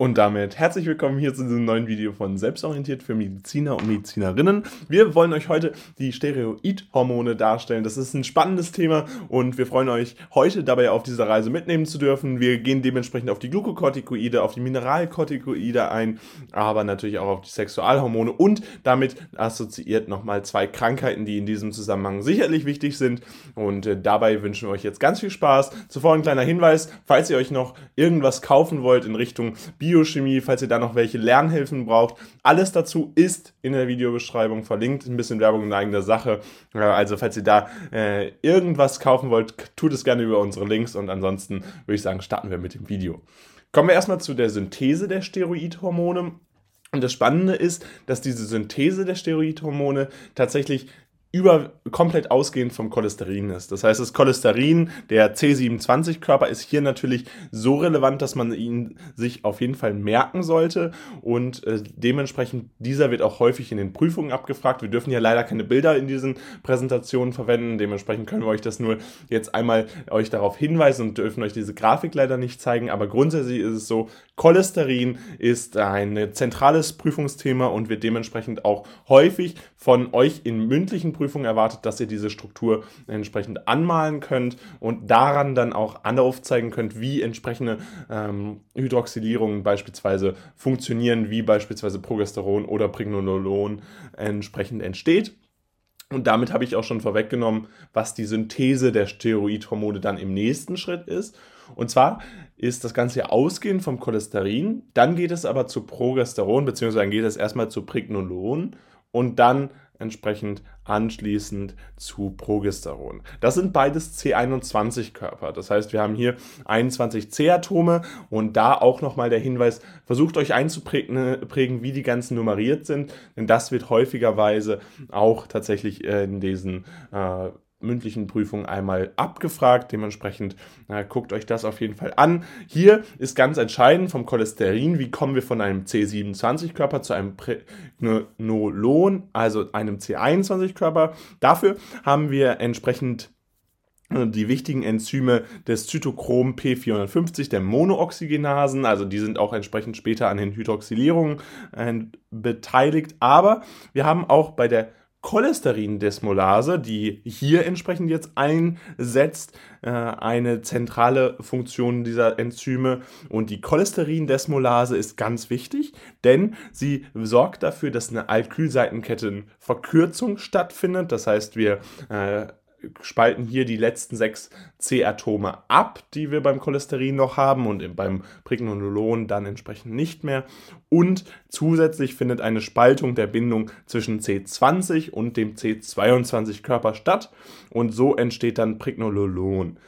Und damit herzlich willkommen hier zu diesem neuen Video von Selbstorientiert für Mediziner und Medizinerinnen. Wir wollen euch heute die Steroidhormone darstellen. Das ist ein spannendes Thema und wir freuen euch heute dabei auf dieser Reise mitnehmen zu dürfen. Wir gehen dementsprechend auf die Glukokortikoide, auf die Mineralkortikoide ein, aber natürlich auch auf die Sexualhormone und damit assoziiert nochmal zwei Krankheiten, die in diesem Zusammenhang sicherlich wichtig sind. Und äh, dabei wünschen wir euch jetzt ganz viel Spaß. Zuvor ein kleiner Hinweis, falls ihr euch noch irgendwas kaufen wollt in Richtung Bio Biochemie, falls ihr da noch welche Lernhilfen braucht. Alles dazu ist in der Videobeschreibung verlinkt. Ein bisschen Werbung in eigener Sache. Also falls ihr da äh, irgendwas kaufen wollt, tut es gerne über unsere Links und ansonsten würde ich sagen, starten wir mit dem Video. Kommen wir erstmal zu der Synthese der Steroidhormone. Und das Spannende ist, dass diese Synthese der Steroidhormone tatsächlich über komplett ausgehend vom Cholesterin ist. Das heißt, das Cholesterin, der C27-Körper, ist hier natürlich so relevant, dass man ihn sich auf jeden Fall merken sollte und äh, dementsprechend dieser wird auch häufig in den Prüfungen abgefragt. Wir dürfen ja leider keine Bilder in diesen Präsentationen verwenden, dementsprechend können wir euch das nur jetzt einmal euch darauf hinweisen und dürfen euch diese Grafik leider nicht zeigen, aber grundsätzlich ist es so, Cholesterin ist ein zentrales Prüfungsthema und wird dementsprechend auch häufig von euch in mündlichen Prüfung erwartet, dass ihr diese Struktur entsprechend anmalen könnt und daran dann auch aufzeigen könnt, wie entsprechende ähm, Hydroxylierungen beispielsweise funktionieren, wie beispielsweise Progesteron oder Pregnenolon entsprechend entsteht. Und damit habe ich auch schon vorweggenommen, was die Synthese der Steroidhormone dann im nächsten Schritt ist. Und zwar ist das Ganze ja ausgehend vom Cholesterin, dann geht es aber zu Progesteron, beziehungsweise dann geht es erstmal zu Pregnolon und dann entsprechend anschließend zu Progesteron. Das sind beides C21-Körper. Das heißt, wir haben hier 21 C-Atome und da auch nochmal der Hinweis, versucht euch einzuprägen, wie die ganzen nummeriert sind, denn das wird häufigerweise auch tatsächlich in diesen äh, mündlichen Prüfung einmal abgefragt. Dementsprechend äh, guckt euch das auf jeden Fall an. Hier ist ganz entscheidend vom Cholesterin, wie kommen wir von einem C27-Körper zu einem Pregnolon, also einem C21-Körper. Dafür haben wir entsprechend äh, die wichtigen Enzyme des Zytochrom P450, der Monooxygenasen, also die sind auch entsprechend später an den Hydroxylierungen äh, beteiligt. Aber wir haben auch bei der Cholesterindesmolase, die hier entsprechend jetzt einsetzt, äh, eine zentrale Funktion dieser Enzyme. Und die Cholesterindesmolase ist ganz wichtig, denn sie sorgt dafür, dass eine Alkylseitenkettenverkürzung stattfindet. Das heißt, wir äh, spalten hier die letzten sechs C-Atome ab, die wir beim Cholesterin noch haben und beim Pregnenolon dann entsprechend nicht mehr. Und zusätzlich findet eine Spaltung der Bindung zwischen C20 und dem C22-Körper statt und so entsteht dann Pregnolon.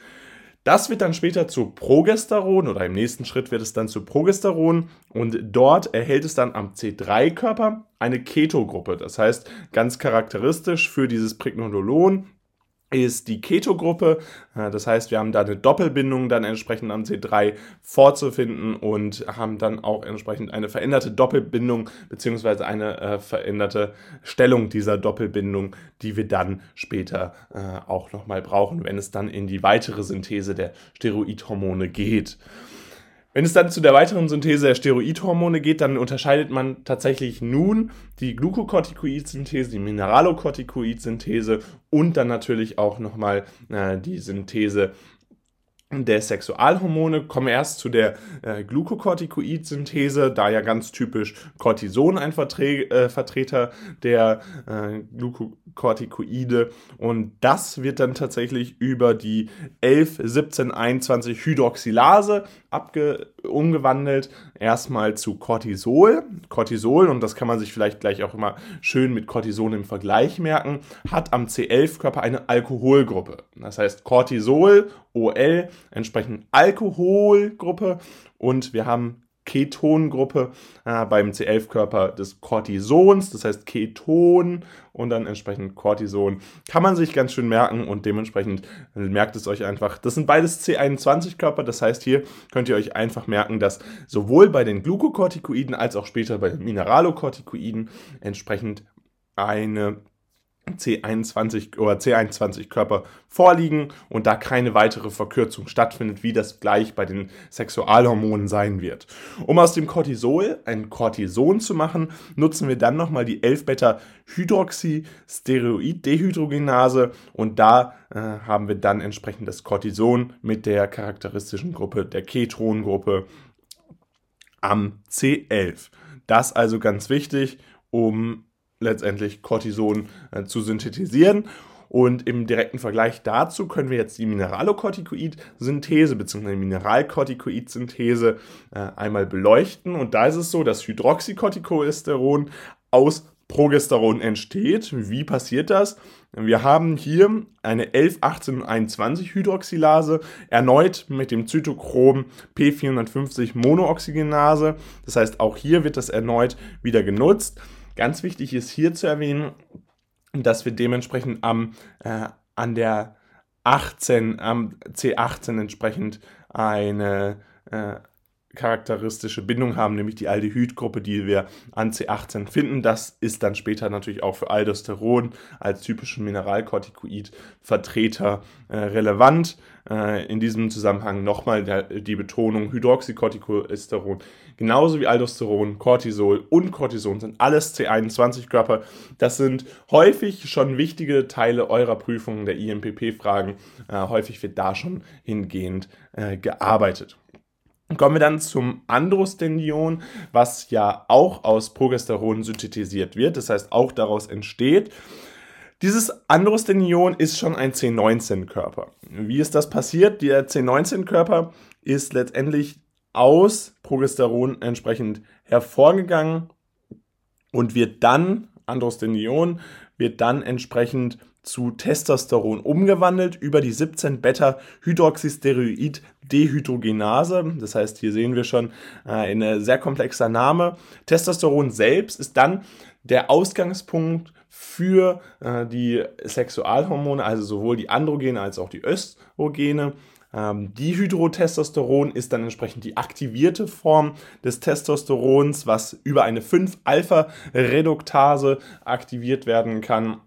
Das wird dann später zu Progesteron oder im nächsten Schritt wird es dann zu Progesteron und dort erhält es dann am C3-Körper eine Ketogruppe. Das heißt, ganz charakteristisch für dieses Pregnolon ist die Keto-Gruppe. Äh, das heißt, wir haben da eine Doppelbindung dann entsprechend am C3 vorzufinden und haben dann auch entsprechend eine veränderte Doppelbindung beziehungsweise eine äh, veränderte Stellung dieser Doppelbindung, die wir dann später äh, auch nochmal brauchen, wenn es dann in die weitere Synthese der Steroidhormone geht. Wenn es dann zu der weiteren Synthese der Steroidhormone geht, dann unterscheidet man tatsächlich nun die Glucocorticoid-Synthese, die Mineralocorticoid-Synthese und dann natürlich auch nochmal äh, die Synthese der Sexualhormone. Kommen erst zu der äh, Glucocorticoid-Synthese, da ja ganz typisch Cortison ein Vertre äh, Vertreter der äh, Glucocorticoide und das wird dann tatsächlich über die 11, 17, 21 Hydroxylase abge umgewandelt. Erstmal zu Cortisol. Cortisol, und das kann man sich vielleicht gleich auch immer schön mit Cortison im Vergleich merken, hat am C11-Körper eine Alkoholgruppe. Das heißt Cortisol, OL, entsprechend Alkoholgruppe und wir haben Ketongruppe äh, beim C11-Körper des Cortisons, das heißt Keton und dann entsprechend Cortison. Kann man sich ganz schön merken und dementsprechend merkt es euch einfach. Das sind beides C21-Körper, das heißt hier könnt ihr euch einfach merken, dass sowohl bei den Glukokortikoiden als auch später bei den Mineralokortikoiden entsprechend eine C21 oder C21 Körper vorliegen und da keine weitere Verkürzung stattfindet, wie das gleich bei den Sexualhormonen sein wird. Um aus dem Cortisol ein Cortison zu machen, nutzen wir dann nochmal die 11-Beta-Hydroxysteroid-Dehydrogenase und da äh, haben wir dann entsprechend das Cortison mit der charakteristischen Gruppe der Ketongruppe am C11. Das also ganz wichtig, um letztendlich Cortison äh, zu synthetisieren. Und im direkten Vergleich dazu können wir jetzt die Mineralokortikoid-Synthese bzw. Mineralkortikoid-Synthese äh, einmal beleuchten. Und da ist es so, dass Hydroxycorticosteron aus Progesteron entsteht. Wie passiert das? Wir haben hier eine 11, 18 und 21 Hydroxylase, erneut mit dem Zytochrom P450 Monooxygenase. Das heißt, auch hier wird das erneut wieder genutzt. Ganz wichtig ist hier zu erwähnen, dass wir dementsprechend am, äh, an der 18, am C18 entsprechend eine äh, charakteristische Bindung haben, nämlich die Aldehydgruppe, die wir an C18 finden. Das ist dann später natürlich auch für Aldosteron als typischen Mineralkortikoid-Vertreter äh, relevant. Äh, in diesem Zusammenhang nochmal die Betonung Hydroxycorticosteron, genauso wie Aldosteron, Cortisol und Cortison sind alles C21-Körper. Das sind häufig schon wichtige Teile eurer Prüfungen der IMPP-Fragen. Äh, häufig wird da schon hingehend äh, gearbeitet. Kommen wir dann zum Androstendion, was ja auch aus Progesteron synthetisiert wird, das heißt auch daraus entsteht. Dieses Androstendion ist schon ein C19-Körper. Wie ist das passiert? Der C19-Körper ist letztendlich aus Progesteron entsprechend hervorgegangen und wird dann, Androstendion, wird dann entsprechend zu Testosteron umgewandelt über die 17 Beta-Hydroxysteroid-Dehydrogenase. Das heißt, hier sehen wir schon äh, ein sehr komplexer Name. Testosteron selbst ist dann der Ausgangspunkt für äh, die Sexualhormone, also sowohl die Androgene als auch die Östrogene. Ähm, Dihydrotestosteron ist dann entsprechend die aktivierte Form des Testosterons, was über eine 5-Alpha-Reduktase aktiviert werden kann.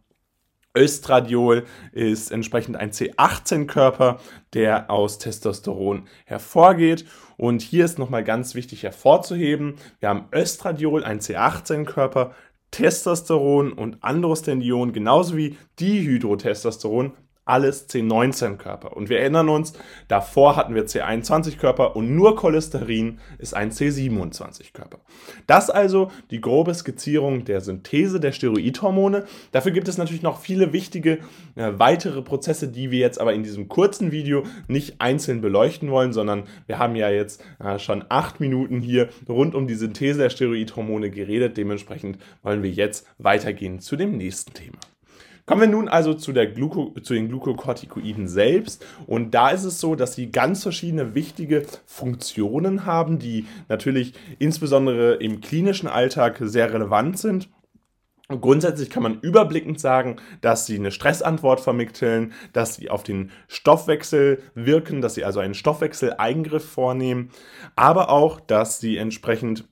Östradiol ist entsprechend ein C18-Körper, der aus Testosteron hervorgeht. Und hier ist nochmal ganz wichtig hervorzuheben, wir haben Östradiol, ein C18-Körper, Testosteron und Androstendion, genauso wie Dihydrotestosteron, alles C19-Körper. Und wir erinnern uns, davor hatten wir C21-Körper und nur Cholesterin ist ein C27-Körper. Das also die grobe Skizzierung der Synthese der Steroidhormone. Dafür gibt es natürlich noch viele wichtige äh, weitere Prozesse, die wir jetzt aber in diesem kurzen Video nicht einzeln beleuchten wollen, sondern wir haben ja jetzt äh, schon acht Minuten hier rund um die Synthese der Steroidhormone geredet. Dementsprechend wollen wir jetzt weitergehen zu dem nächsten Thema. Kommen wir nun also zu, der Gluco, zu den Glukokortikoiden selbst. Und da ist es so, dass sie ganz verschiedene wichtige Funktionen haben, die natürlich insbesondere im klinischen Alltag sehr relevant sind. Grundsätzlich kann man überblickend sagen, dass sie eine Stressantwort vermitteln, dass sie auf den Stoffwechsel wirken, dass sie also einen Stoffwechseleingriff vornehmen, aber auch, dass sie entsprechend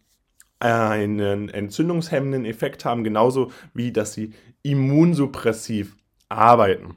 einen entzündungshemmenden Effekt haben, genauso wie dass sie immunsuppressiv arbeiten.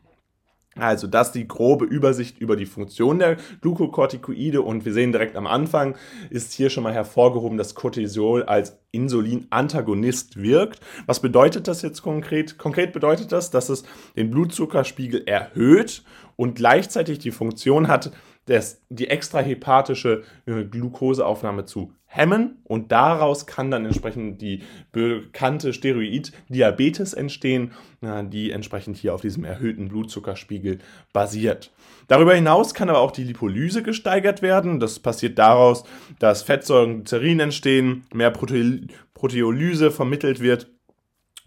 Also das ist die grobe Übersicht über die Funktion der Glukokortikoide und wir sehen direkt am Anfang ist hier schon mal hervorgehoben, dass Cortisol als Insulinantagonist wirkt. Was bedeutet das jetzt konkret? Konkret bedeutet das, dass es den Blutzuckerspiegel erhöht und gleichzeitig die Funktion hat, das, die extrahepatische äh, Glukoseaufnahme zu hemmen und daraus kann dann entsprechend die bekannte Steroid-Diabetes entstehen, äh, die entsprechend hier auf diesem erhöhten Blutzuckerspiegel basiert. Darüber hinaus kann aber auch die Lipolyse gesteigert werden. Das passiert daraus, dass Fettsäuren Glycerin entstehen, mehr Prote Proteolyse vermittelt wird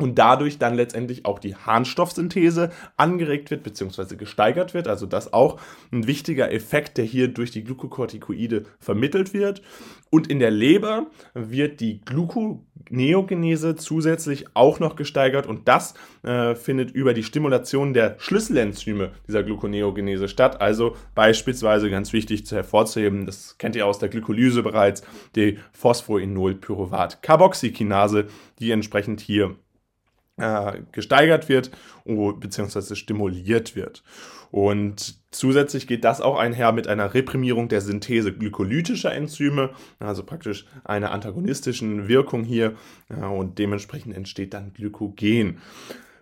und dadurch dann letztendlich auch die Harnstoffsynthese angeregt wird bzw. gesteigert wird. Also das auch ein wichtiger Effekt, der hier durch die Glukokortikoide vermittelt wird. Und in der Leber wird die Gluconeogenese zusätzlich auch noch gesteigert und das äh, findet über die Stimulation der Schlüsselenzyme dieser Gluconeogenese statt. Also beispielsweise ganz wichtig zu hervorzuheben, das kennt ihr aus der Glykolyse bereits, die Phosphoenolpyruvat-Carboxykinase, die entsprechend hier äh, gesteigert wird bzw. stimuliert wird. Und zusätzlich geht das auch einher mit einer Reprimierung der Synthese glykolytischer Enzyme, also praktisch einer antagonistischen Wirkung hier und dementsprechend entsteht dann Glykogen.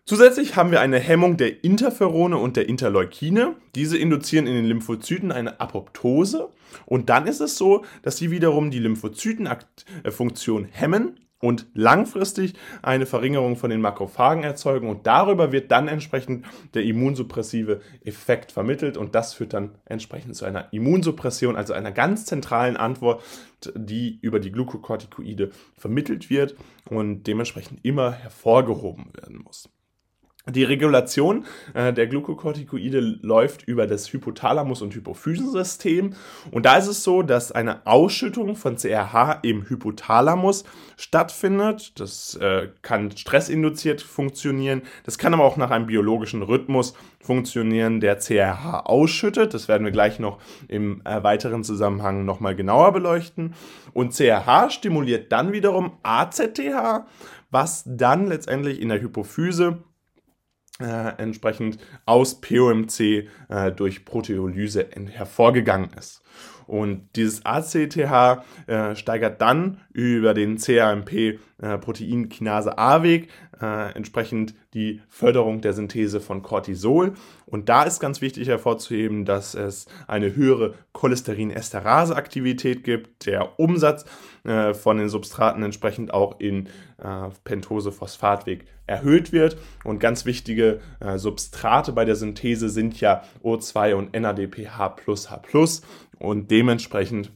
Zusätzlich haben wir eine Hemmung der Interferone und der Interleukine. Diese induzieren in den Lymphozyten eine Apoptose. Und dann ist es so, dass sie wiederum die Lymphozytenfunktion hemmen und langfristig eine Verringerung von den Makrophagen erzeugen. Und darüber wird dann entsprechend der immunsuppressive Effekt vermittelt. Und das führt dann entsprechend zu einer Immunsuppression, also einer ganz zentralen Antwort, die über die Glukokortikoide vermittelt wird und dementsprechend immer hervorgehoben werden muss. Die Regulation äh, der Glukokortikoide läuft über das Hypothalamus- und Hypophysensystem. Und da ist es so, dass eine Ausschüttung von CRH im Hypothalamus stattfindet. Das äh, kann stressinduziert funktionieren. Das kann aber auch nach einem biologischen Rhythmus funktionieren, der CRH ausschüttet. Das werden wir gleich noch im äh, weiteren Zusammenhang nochmal genauer beleuchten. Und CRH stimuliert dann wiederum AZTH, was dann letztendlich in der Hypophyse äh, entsprechend aus POMC äh, durch Proteolyse hervorgegangen ist. Und dieses ACTH äh, steigert dann über den CAMP-Proteinkinase äh, A-Weg äh, entsprechend die Förderung der Synthese von Cortisol. Und da ist ganz wichtig hervorzuheben, dass es eine höhere Cholesterin-Esterase-Aktivität gibt. Der Umsatz äh, von den Substraten entsprechend auch in äh, Pentose-Phosphatweg erhöht wird. Und ganz wichtige äh, Substrate bei der Synthese sind ja O2 und NADPH plus H. Und dementsprechend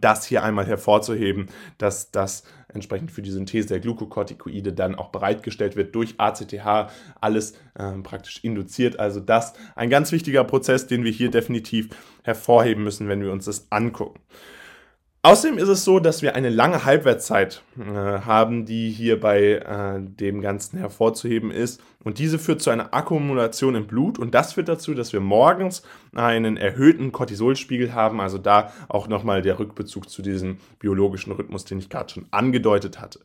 das hier einmal hervorzuheben, dass das entsprechend für die Synthese der Glukokortikoide dann auch bereitgestellt wird durch ACTH, alles äh, praktisch induziert. Also das ein ganz wichtiger Prozess, den wir hier definitiv hervorheben müssen, wenn wir uns das angucken. Außerdem ist es so, dass wir eine lange Halbwertszeit äh, haben, die hier bei äh, dem Ganzen hervorzuheben ist. Und diese führt zu einer Akkumulation im Blut und das führt dazu, dass wir morgens einen erhöhten Cortisolspiegel haben. Also da auch nochmal der Rückbezug zu diesem biologischen Rhythmus, den ich gerade schon angedeutet hatte.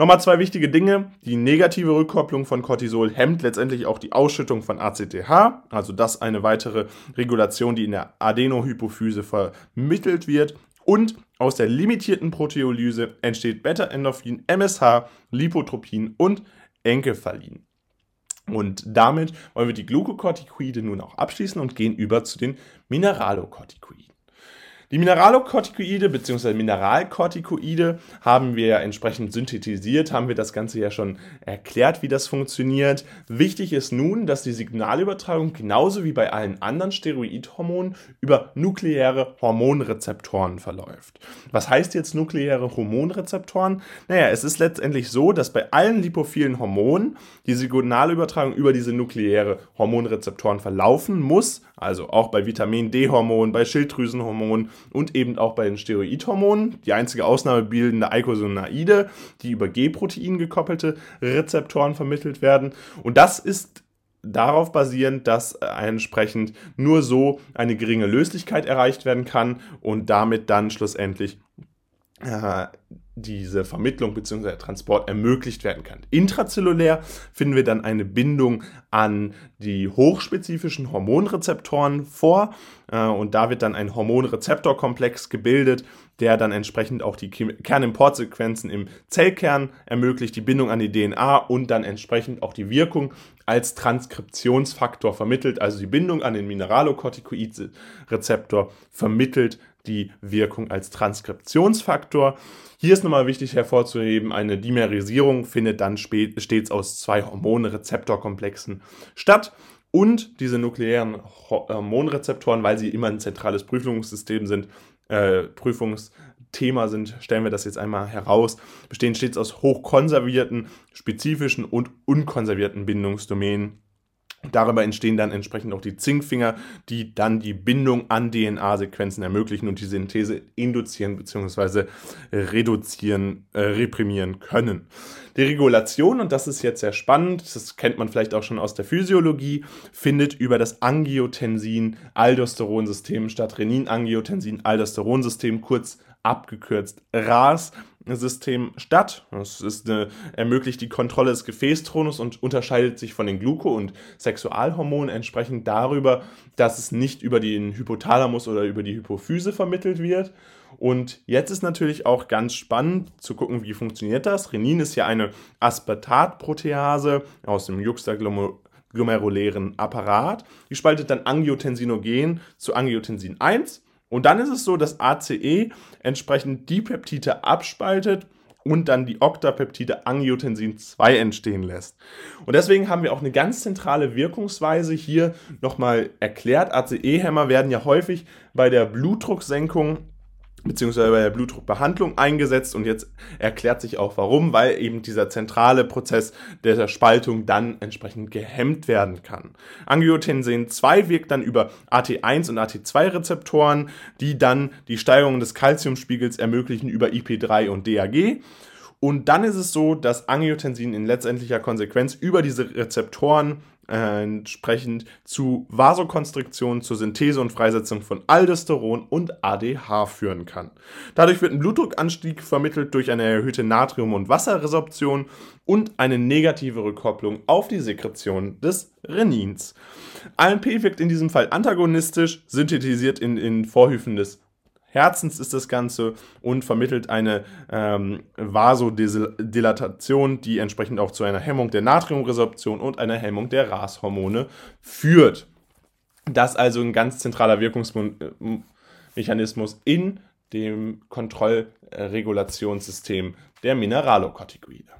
Nochmal zwei wichtige Dinge. Die negative Rückkopplung von Cortisol hemmt letztendlich auch die Ausschüttung von ACTH, also das eine weitere Regulation, die in der Adenohypophyse vermittelt wird. Und aus der limitierten Proteolyse entsteht Beta-Endorphin, MSH, Lipotropin und Enkephalin. Und damit wollen wir die Glukokortikoide nun auch abschließen und gehen über zu den Mineralokortikoiden. Die Mineralokortikoide bzw. Mineralkortikoide haben wir entsprechend synthetisiert, haben wir das Ganze ja schon erklärt, wie das funktioniert. Wichtig ist nun, dass die Signalübertragung genauso wie bei allen anderen Steroidhormonen über nukleäre Hormonrezeptoren verläuft. Was heißt jetzt nukleäre Hormonrezeptoren? Naja, es ist letztendlich so, dass bei allen lipophilen Hormonen die Signalübertragung über diese nukleäre Hormonrezeptoren verlaufen muss, also auch bei Vitamin D-Hormonen, bei Schilddrüsenhormonen und eben auch bei den Steroidhormonen. Die einzige Ausnahme bilden Eicosanoide, die über G-Protein gekoppelte Rezeptoren vermittelt werden. Und das ist darauf basierend, dass entsprechend nur so eine geringe Löslichkeit erreicht werden kann und damit dann schlussendlich äh, diese Vermittlung bzw. Transport ermöglicht werden kann. Intrazellulär finden wir dann eine Bindung an die hochspezifischen Hormonrezeptoren vor äh, und da wird dann ein Hormonrezeptorkomplex gebildet, der dann entsprechend auch die Kernimportsequenzen im Zellkern ermöglicht, die Bindung an die DNA und dann entsprechend auch die Wirkung als Transkriptionsfaktor vermittelt, also die Bindung an den Mineralokortikoid-Rezeptor vermittelt die Wirkung als Transkriptionsfaktor. Hier ist nochmal wichtig hervorzuheben, eine Dimerisierung findet dann stets aus zwei Hormonrezeptorkomplexen statt. Und diese nukleären Hormonrezeptoren, weil sie immer ein zentrales Prüfungssystem sind, äh, Prüfungsthema sind, stellen wir das jetzt einmal heraus, bestehen stets aus hochkonservierten, spezifischen und unkonservierten Bindungsdomänen Darüber entstehen dann entsprechend auch die Zinkfinger, die dann die Bindung an DNA-Sequenzen ermöglichen und die Synthese induzieren bzw. reduzieren, äh, reprimieren können. Die Regulation, und das ist jetzt sehr spannend, das kennt man vielleicht auch schon aus der Physiologie, findet über das Angiotensin-Aldosteronsystem statt. Renin-Angiotensin-Aldosteronsystem, kurz abgekürzt RAS, System statt. Es ist eine, ermöglicht die Kontrolle des Gefäßtonus und unterscheidet sich von den Gluco- und Sexualhormonen entsprechend darüber, dass es nicht über den Hypothalamus oder über die Hypophyse vermittelt wird. Und jetzt ist natürlich auch ganz spannend zu gucken, wie funktioniert das. Renin ist ja eine Aspartatprotease aus dem juxtaglomerulären Apparat. Die spaltet dann Angiotensinogen zu Angiotensin 1 und dann ist es so, dass ACE entsprechend die Peptide abspaltet und dann die Oktapeptide Angiotensin 2 entstehen lässt. Und deswegen haben wir auch eine ganz zentrale Wirkungsweise hier nochmal erklärt. ACE-Hämmer werden ja häufig bei der Blutdrucksenkung beziehungsweise bei der Blutdruckbehandlung eingesetzt und jetzt erklärt sich auch warum, weil eben dieser zentrale Prozess der Spaltung dann entsprechend gehemmt werden kann. Angiotensin 2 wirkt dann über AT1 und AT2 Rezeptoren, die dann die Steigerung des Calciumspiegels ermöglichen über IP3 und DAG. Und dann ist es so, dass Angiotensin in letztendlicher Konsequenz über diese Rezeptoren entsprechend zu Vasokonstriktion, zur Synthese und Freisetzung von Aldosteron und ADH führen kann. Dadurch wird ein Blutdruckanstieg vermittelt durch eine erhöhte Natrium- und Wasserresorption und eine negative Rückkopplung auf die Sekretion des Renins. AMP wirkt in diesem Fall antagonistisch, synthetisiert in, in Vorhüfen des Herzens ist das Ganze und vermittelt eine ähm, Vasodilatation, die entsprechend auch zu einer Hemmung der Natriumresorption und einer Hemmung der RAS-Hormone führt. Das ist also ein ganz zentraler Wirkungsmechanismus in dem Kontrollregulationssystem der Mineralokortikoide.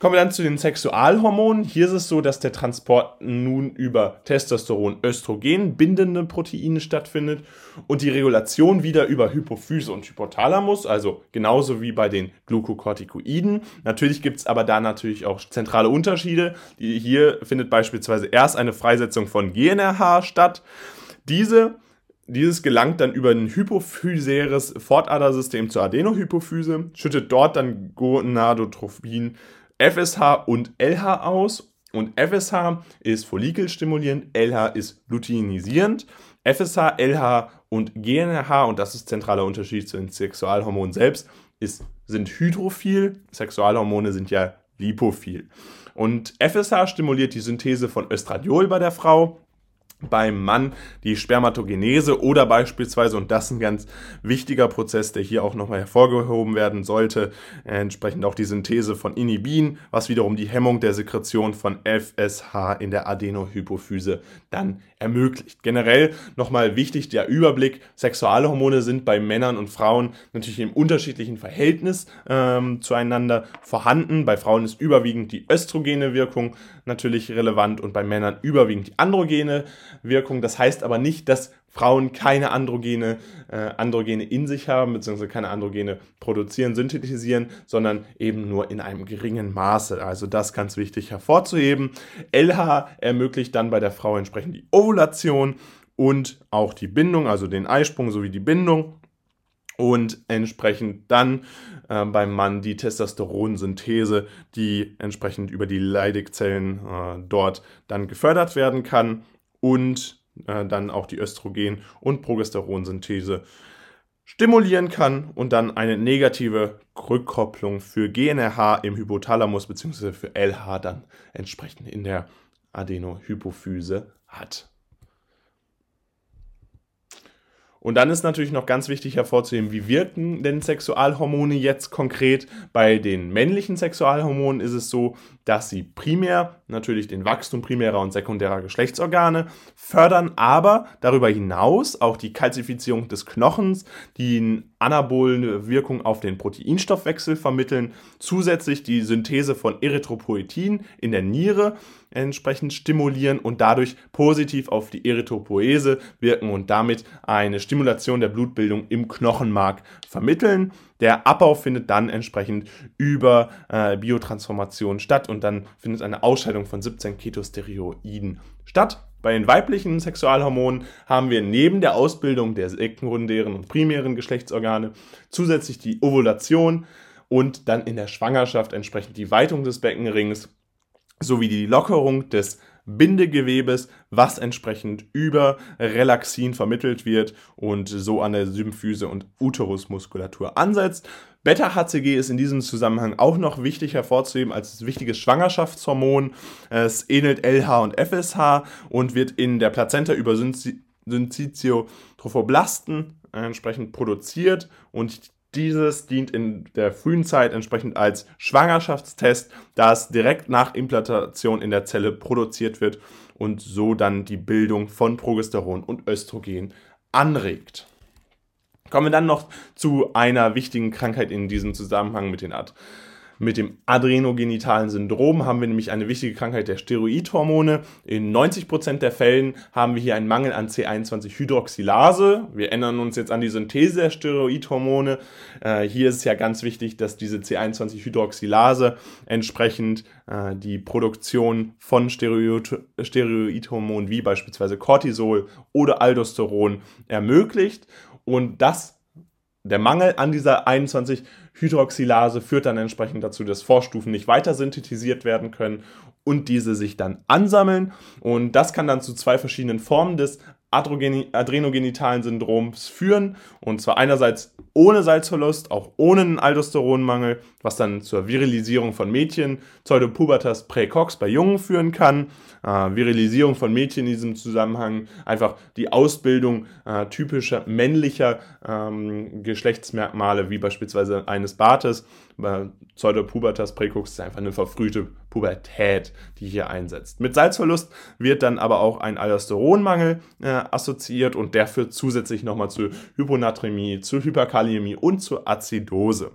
Kommen wir dann zu den Sexualhormonen. Hier ist es so, dass der Transport nun über Testosteron, Östrogen bindende Proteine stattfindet und die Regulation wieder über Hypophyse und Hypothalamus, also genauso wie bei den Glukokortikoiden. Natürlich gibt es aber da natürlich auch zentrale Unterschiede. Hier findet beispielsweise erst eine Freisetzung von GNRH statt. Diese dieses gelangt dann über ein hypophysäres Fortadersystem zur Adenohypophyse, schüttet dort dann Gonadotrophin FSH und LH aus. Und FSH ist follikelstimulierend, LH ist luteinisierend. FSH, LH und GNRH, und das ist zentraler Unterschied zu den Sexualhormonen selbst, ist, sind hydrophil. Sexualhormone sind ja lipophil. Und FSH stimuliert die Synthese von Östradiol bei der Frau beim Mann die Spermatogenese oder beispielsweise, und das ist ein ganz wichtiger Prozess, der hier auch nochmal hervorgehoben werden sollte, entsprechend auch die Synthese von Inhibin, was wiederum die Hemmung der Sekretion von FSH in der Adenohypophyse dann ermöglicht. Generell nochmal wichtig der Überblick, Sexualhormone sind bei Männern und Frauen natürlich im unterschiedlichen Verhältnis ähm, zueinander vorhanden. Bei Frauen ist überwiegend die östrogene Wirkung natürlich relevant und bei Männern überwiegend die androgene Wirkung. Das heißt aber nicht, dass Frauen keine Androgene, äh, Androgene in sich haben, beziehungsweise keine Androgene produzieren, synthetisieren, sondern eben nur in einem geringen Maße. Also das ganz wichtig hervorzuheben. LH ermöglicht dann bei der Frau entsprechend die Ovulation und auch die Bindung, also den Eisprung sowie die Bindung und entsprechend dann äh, beim Mann die Testosteronsynthese, die entsprechend über die Leidigzellen äh, dort dann gefördert werden kann und äh, dann auch die Östrogen- und Progesteronsynthese stimulieren kann und dann eine negative Rückkopplung für GNRH im Hypothalamus bzw. für LH dann entsprechend in der Adenohypophyse hat. Und dann ist natürlich noch ganz wichtig hervorzuheben, wie wirken denn Sexualhormone jetzt konkret? Bei den männlichen Sexualhormonen ist es so, dass sie primär natürlich den Wachstum primärer und sekundärer Geschlechtsorgane fördern, aber darüber hinaus auch die Kalzifizierung des Knochens, die anabolene Wirkung auf den Proteinstoffwechsel vermitteln, zusätzlich die Synthese von Erythropoetin in der Niere entsprechend stimulieren und dadurch positiv auf die Erythropoese wirken und damit eine Stimulation der Blutbildung im Knochenmark vermitteln. Der Abbau findet dann entsprechend über äh, Biotransformation statt und dann findet eine Ausscheidung von 17 Ketosteroiden statt. Bei den weiblichen Sexualhormonen haben wir neben der Ausbildung der sekundären und primären Geschlechtsorgane zusätzlich die Ovulation und dann in der Schwangerschaft entsprechend die Weitung des Beckenrings sowie die Lockerung des Bindegewebes, was entsprechend über Relaxin vermittelt wird und so an der Symphyse und Uterusmuskulatur ansetzt. Beta-HCG ist in diesem Zusammenhang auch noch wichtig hervorzuheben als wichtiges Schwangerschaftshormon. Es ähnelt LH und FSH und wird in der Plazenta über Syncytio-Trophoblasten entsprechend produziert und dieses dient in der frühen Zeit entsprechend als Schwangerschaftstest, da es direkt nach Implantation in der Zelle produziert wird und so dann die Bildung von Progesteron und Östrogen anregt. Kommen wir dann noch zu einer wichtigen Krankheit in diesem Zusammenhang mit den Art mit dem adrenogenitalen Syndrom haben wir nämlich eine wichtige Krankheit der Steroidhormone. In 90% der Fällen haben wir hier einen Mangel an C21-Hydroxylase. Wir erinnern uns jetzt an die Synthese der Steroidhormone. Äh, hier ist es ja ganz wichtig, dass diese C21-Hydroxylase entsprechend äh, die Produktion von Steroid Steroidhormonen wie beispielsweise Cortisol oder Aldosteron ermöglicht. Und das der Mangel an dieser 21 Hydroxylase führt dann entsprechend dazu, dass Vorstufen nicht weiter synthetisiert werden können und diese sich dann ansammeln. Und das kann dann zu zwei verschiedenen Formen des adrenogenitalen Syndroms führen. Und zwar einerseits ohne Salzverlust, auch ohne einen Aldosteronmangel, was dann zur Virilisierung von Mädchen, Pseudopubertas praecox bei Jungen führen kann. Äh, Virilisierung von Mädchen in diesem Zusammenhang, einfach die Ausbildung äh, typischer männlicher ähm, Geschlechtsmerkmale, wie beispielsweise eines Bartes. Pseudopubertas praecox ist einfach eine verfrühte Pubertät, die hier einsetzt. Mit Salzverlust wird dann aber auch ein Aldosteronmangel äh, assoziiert und der führt zusätzlich nochmal zu Hyponatremie, zu Hyperkaliämie und zur Azidose.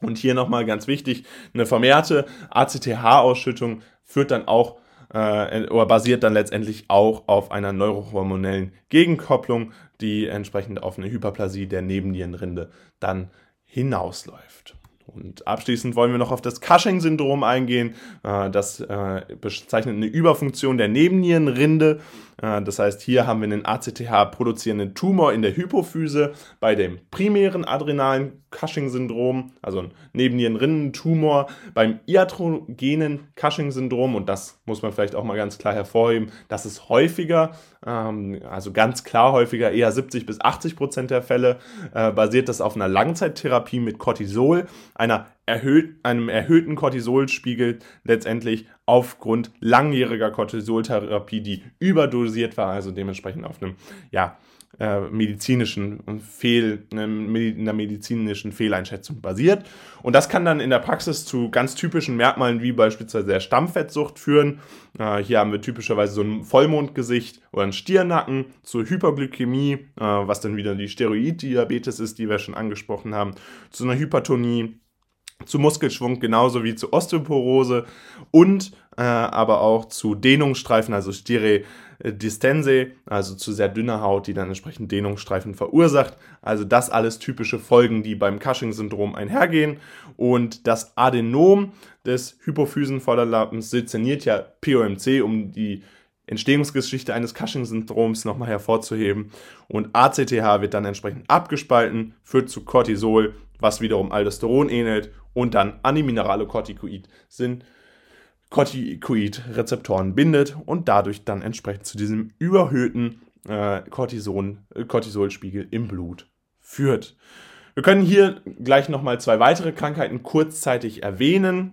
Und hier nochmal ganz wichtig, eine vermehrte ACTH-Ausschüttung führt dann auch äh, oder basiert dann letztendlich auch auf einer neurohormonellen Gegenkopplung, die entsprechend auf eine Hyperplasie der Nebennierenrinde dann hinausläuft. Und abschließend wollen wir noch auf das Cushing-Syndrom eingehen. Äh, das äh, bezeichnet eine Überfunktion der Nebennierenrinde. Äh, das heißt, hier haben wir einen ACTH-produzierenden Tumor in der Hypophyse bei dem primären adrenalen Cushing-Syndrom, also ein Nebennierenrindentumor, beim iatrogenen Cushing-Syndrom, und das muss man vielleicht auch mal ganz klar hervorheben, das ist häufiger, also ganz klar häufiger, eher 70 bis 80 Prozent der Fälle, äh, basiert das auf einer Langzeittherapie mit Cortisol, einer erhöht, einem erhöhten Cortisolspiegel letztendlich aufgrund langjähriger Cortisoltherapie, die überdosiert war, also dementsprechend auf einem, ja, äh, medizinischen Fehl, einer medizinischen Fehleinschätzung basiert. Und das kann dann in der Praxis zu ganz typischen Merkmalen wie beispielsweise der Stammfettsucht führen. Äh, hier haben wir typischerweise so ein Vollmondgesicht oder einen Stirnacken, zur Hyperglykämie, äh, was dann wieder die Steroiddiabetes ist, die wir schon angesprochen haben, zu einer Hypertonie, zu Muskelschwung genauso wie zu Osteoporose und äh, aber auch zu Dehnungsstreifen, also Steredistense, also zu sehr dünner Haut, die dann entsprechend Dehnungsstreifen verursacht. Also das alles typische Folgen, die beim Cushing-Syndrom einhergehen. Und das Adenom des Hypophysenvorderlappens szeniert ja POMC, um die Entstehungsgeschichte eines Cushing-Syndroms nochmal hervorzuheben. Und ACTH wird dann entsprechend abgespalten, führt zu Cortisol, was wiederum Aldosteron ähnelt und dann an die Minerale Corticoid sind Corticoid-Rezeptoren bindet und dadurch dann entsprechend zu diesem überhöhten äh, Cortison, äh, Cortisolspiegel im Blut führt. Wir können hier gleich nochmal zwei weitere Krankheiten kurzzeitig erwähnen.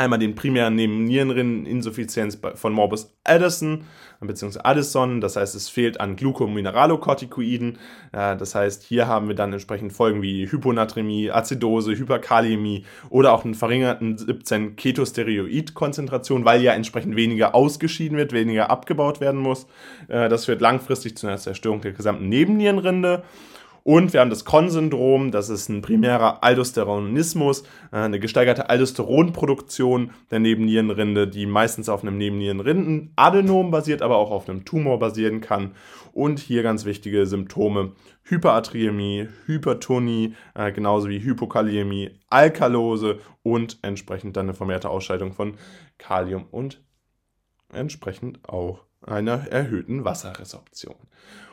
Einmal den primären Nebennierenrinneninsuffizienz von Morbus Addison bzw. Addison, das heißt, es fehlt an Glucomineralokortikoiden. Das heißt, hier haben wir dann entsprechend Folgen wie Hyponatremie, Azidose, Hyperkaliämie oder auch einen verringerten 17 Ketosteroid-Konzentration, weil ja entsprechend weniger ausgeschieden wird, weniger abgebaut werden muss. Äh, das führt langfristig zu einer Zerstörung der gesamten Nebennierenrinde. Und wir haben das Con-Syndrom, das ist ein primärer Aldosteronismus, äh, eine gesteigerte Aldosteronproduktion der Nebennierenrinde, die meistens auf einem Nebennierenrindenadenom basiert, aber auch auf einem Tumor basieren kann. Und hier ganz wichtige Symptome: Hyperatriämie, Hypertonie, äh, genauso wie Hypokaliämie, Alkalose und entsprechend dann eine vermehrte Ausscheidung von Kalium und entsprechend auch einer erhöhten Wasserresorption.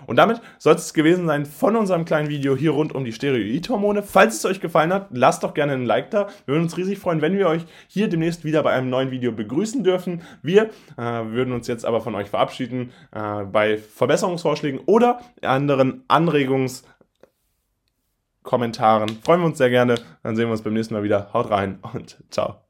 Und damit soll es gewesen sein von unserem kleinen Video hier rund um die Steroidhormone. Falls es euch gefallen hat, lasst doch gerne ein Like da. Wir würden uns riesig freuen, wenn wir euch hier demnächst wieder bei einem neuen Video begrüßen dürfen. Wir äh, würden uns jetzt aber von euch verabschieden äh, bei Verbesserungsvorschlägen oder anderen Anregungskommentaren. Freuen wir uns sehr gerne. Dann sehen wir uns beim nächsten Mal wieder. Haut rein und ciao.